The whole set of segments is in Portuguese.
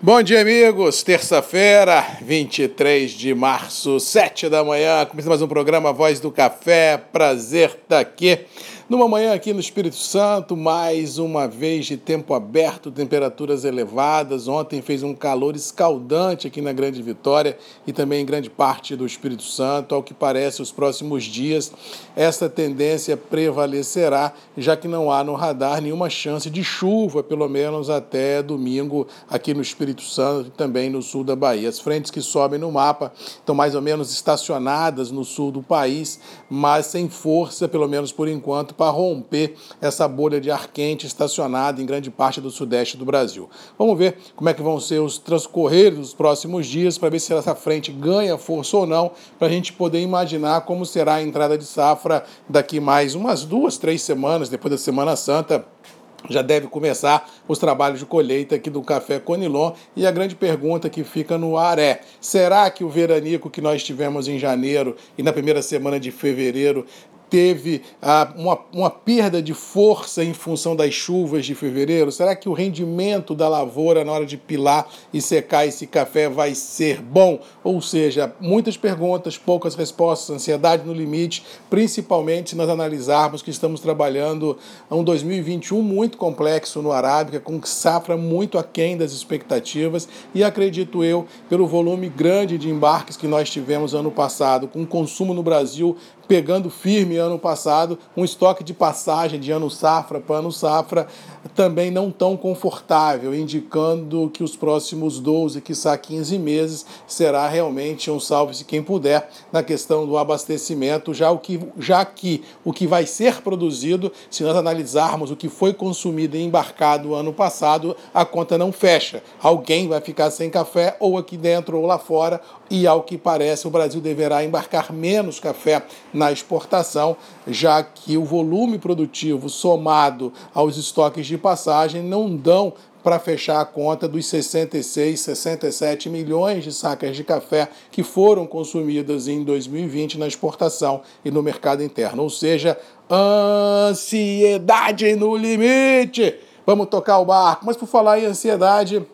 Bom dia, amigos. Terça-feira, 23 de março, 7 da manhã. Começa mais um programa Voz do Café. Prazer estar aqui. Numa manhã aqui no Espírito Santo, mais uma vez de tempo aberto, temperaturas elevadas. Ontem fez um calor escaldante aqui na Grande Vitória e também em grande parte do Espírito Santo. Ao que parece, os próximos dias, essa tendência prevalecerá, já que não há no radar nenhuma chance de chuva, pelo menos até domingo, aqui no Espírito Santo e também no sul da Bahia. As frentes que sobem no mapa estão mais ou menos estacionadas no sul do país, mas sem força, pelo menos por enquanto para romper essa bolha de ar quente estacionada em grande parte do sudeste do Brasil. Vamos ver como é que vão ser os transcorrer dos próximos dias para ver se essa frente ganha força ou não, para a gente poder imaginar como será a entrada de safra daqui mais umas duas, três semanas, depois da Semana Santa já deve começar os trabalhos de colheita aqui do café Conilon e a grande pergunta que fica no ar é: será que o veranico que nós tivemos em janeiro e na primeira semana de fevereiro teve ah, uma, uma perda de força em função das chuvas de fevereiro? Será que o rendimento da lavoura na hora de pilar e secar esse café vai ser bom? Ou seja, muitas perguntas, poucas respostas, ansiedade no limite, principalmente se nós analisarmos que estamos trabalhando um 2021 muito complexo no Arábica, com safra muito aquém das expectativas e acredito eu, pelo volume grande de embarques que nós tivemos ano passado, com o consumo no Brasil pegando firme ano passado, um estoque de passagem de ano safra para ano safra também não tão confortável, indicando que os próximos 12, quiçá 15 meses, será realmente um salve-se quem puder na questão do abastecimento, já, o que, já que o que vai ser produzido, se nós analisarmos o que foi consumido e embarcado ano passado, a conta não fecha. Alguém vai ficar sem café, ou aqui dentro ou lá fora, e ao que parece o Brasil deverá embarcar menos café na exportação, já que o volume produtivo somado aos estoques de passagem não dão para fechar a conta dos 66, 67 milhões de sacas de café que foram consumidas em 2020 na exportação e no mercado interno. Ou seja, ansiedade no limite. Vamos tocar o barco. Mas por falar em ansiedade,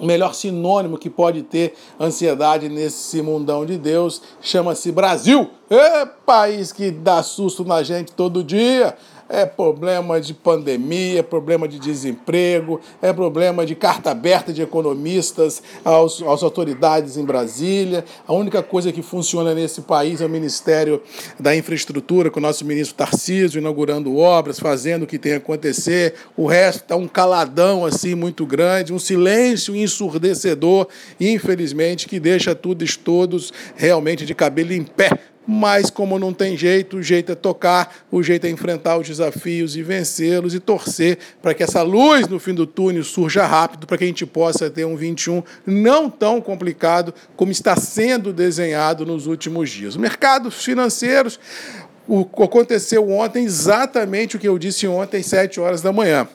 o melhor sinônimo que pode ter ansiedade nesse mundão de Deus chama-se Brasil. É país que dá susto na gente todo dia é problema de pandemia, é problema de desemprego, é problema de carta aberta de economistas aos, às autoridades em Brasília. A única coisa que funciona nesse país é o Ministério da Infraestrutura, com o nosso ministro Tarcísio inaugurando obras, fazendo o que tem a acontecer. O resto está um caladão assim muito grande, um silêncio ensurdecedor, infelizmente, que deixa tudo e todos realmente de cabelo em pé mas como não tem jeito, o jeito é tocar, o jeito é enfrentar os desafios e vencê-los e torcer para que essa luz no fim do túnel surja rápido, para que a gente possa ter um 21 não tão complicado como está sendo desenhado nos últimos dias. Mercados financeiros, o, aconteceu ontem exatamente o que eu disse ontem às 7 horas da manhã.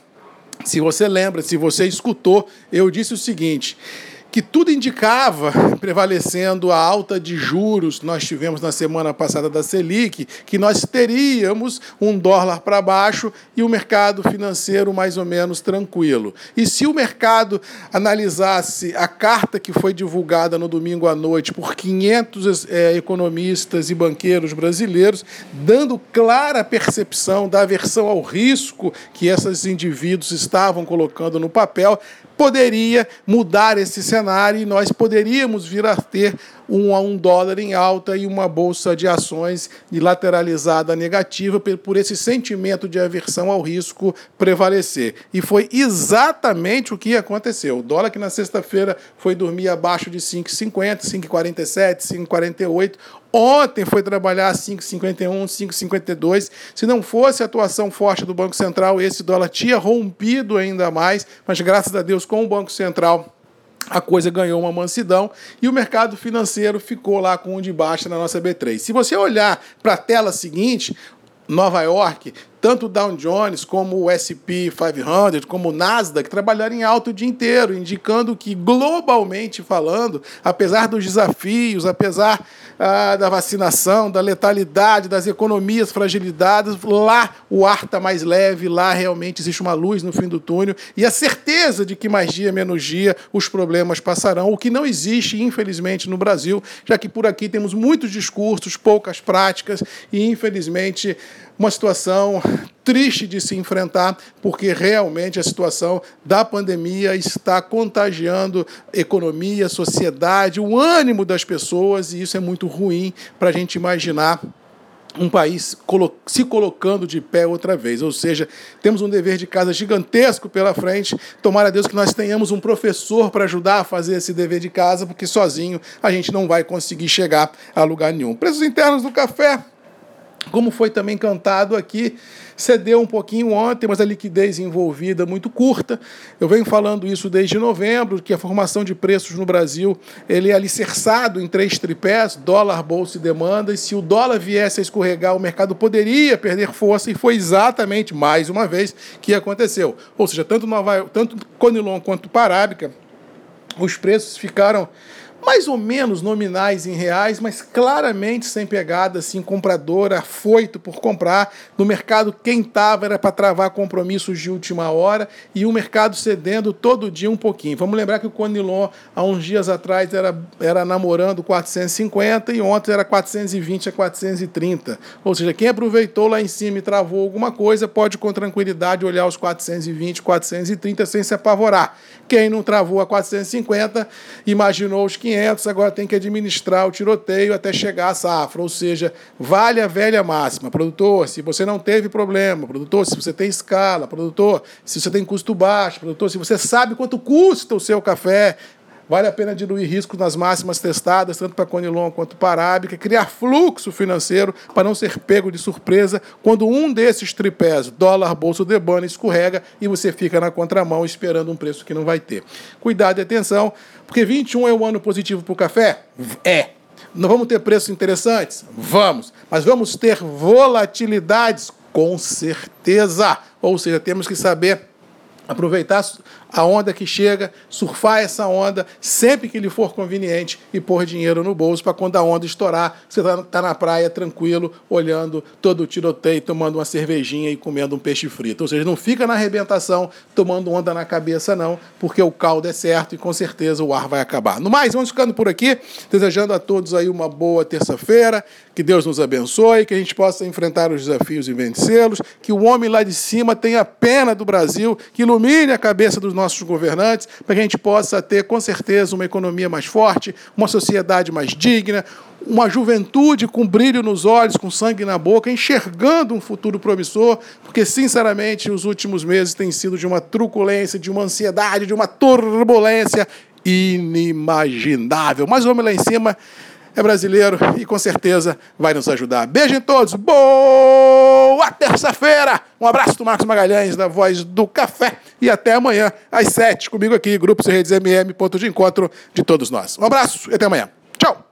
Se você lembra, se você escutou, eu disse o seguinte: que tudo indicava, prevalecendo a alta de juros que nós tivemos na semana passada da Selic, que nós teríamos um dólar para baixo e o mercado financeiro mais ou menos tranquilo. E se o mercado analisasse a carta que foi divulgada no domingo à noite por 500 é, economistas e banqueiros brasileiros, dando clara percepção da aversão ao risco que esses indivíduos estavam colocando no papel, poderia mudar esse cenário e nós poderíamos vir a ter um a um dólar em alta e uma bolsa de ações lateralizada negativa por esse sentimento de aversão ao risco prevalecer. E foi exatamente o que aconteceu. O dólar que na sexta-feira foi dormir abaixo de 5,50, 5,47, 5,48, Ontem foi trabalhar 5,51, 5,52. Se não fosse a atuação forte do Banco Central, esse dólar tinha rompido ainda mais, mas graças a Deus, com o Banco Central a coisa ganhou uma mansidão e o mercado financeiro ficou lá com um de baixa na nossa B3. Se você olhar para a tela seguinte, Nova York tanto o Dow Jones como o S&P 500, como o Nasdaq trabalharam em alto o dia inteiro, indicando que globalmente falando, apesar dos desafios, apesar ah, da vacinação, da letalidade, das economias fragilizadas, lá o ar está mais leve, lá realmente existe uma luz no fim do túnel e a certeza de que mais dia menos dia os problemas passarão, o que não existe, infelizmente, no Brasil, já que por aqui temos muitos discursos, poucas práticas e, infelizmente, uma situação triste de se enfrentar, porque realmente a situação da pandemia está contagiando economia, sociedade, o ânimo das pessoas, e isso é muito ruim para a gente imaginar um país se colocando de pé outra vez. Ou seja, temos um dever de casa gigantesco pela frente. Tomara a Deus que nós tenhamos um professor para ajudar a fazer esse dever de casa, porque sozinho a gente não vai conseguir chegar a lugar nenhum. Preços internos do café como foi também cantado aqui, cedeu um pouquinho ontem, mas a liquidez envolvida é muito curta. Eu venho falando isso desde novembro, que a formação de preços no Brasil ele é alicerçado em três tripés, dólar, bolsa e demanda, e se o dólar viesse a escorregar, o mercado poderia perder força, e foi exatamente, mais uma vez, que aconteceu. Ou seja, tanto, Nova, tanto Conilon quanto Parábica, os preços ficaram mais ou menos nominais em reais, mas claramente sem pegada assim compradora, afoito por comprar. No mercado, quem estava era para travar compromissos de última hora e o mercado cedendo todo dia um pouquinho. Vamos lembrar que o Conilon, há uns dias atrás, era, era namorando 450 e ontem era 420 a 430. Ou seja, quem aproveitou lá em cima e travou alguma coisa pode com tranquilidade olhar os 420, 430 sem se apavorar. Quem não travou a 450, imaginou os 500 500, agora tem que administrar o tiroteio até chegar à safra. Ou seja, vale a velha máxima. Produtor, se você não teve problema, produtor, se você tem escala, produtor, se você tem custo baixo, produtor, se você sabe quanto custa o seu café, Vale a pena diluir riscos nas máximas testadas, tanto para Conilon quanto para Arábica, criar fluxo financeiro para não ser pego de surpresa quando um desses tripés, dólar, bolsa, debana, escorrega e você fica na contramão esperando um preço que não vai ter. Cuidado e atenção, porque 21 é um ano positivo para o café? É. Não vamos ter preços interessantes? Vamos. Mas vamos ter volatilidades? Com certeza. Ou seja, temos que saber aproveitar a onda que chega, surfar essa onda sempre que lhe for conveniente e pôr dinheiro no bolso para quando a onda estourar, você está tá na praia tranquilo, olhando todo o tiroteio, tomando uma cervejinha e comendo um peixe frito. Ou seja, não fica na arrebentação tomando onda na cabeça, não, porque o caldo é certo e com certeza o ar vai acabar. No mais, vamos ficando por aqui, desejando a todos aí uma boa terça-feira, que Deus nos abençoe, que a gente possa enfrentar os desafios e vencê-los, que o homem lá de cima tenha pena do Brasil, que ilumine a cabeça dos nossos nossos governantes, para que a gente possa ter, com certeza, uma economia mais forte, uma sociedade mais digna, uma juventude com brilho nos olhos, com sangue na boca, enxergando um futuro promissor, porque, sinceramente, os últimos meses têm sido de uma truculência, de uma ansiedade, de uma turbulência inimaginável. Mas vamos lá em cima é brasileiro e com certeza vai nos ajudar. Beijo em todos, boa terça-feira! Um abraço do Marcos Magalhães, da Voz do Café, e até amanhã, às sete, comigo aqui, Grupos e Redes MM, ponto de encontro de todos nós. Um abraço e até amanhã. Tchau!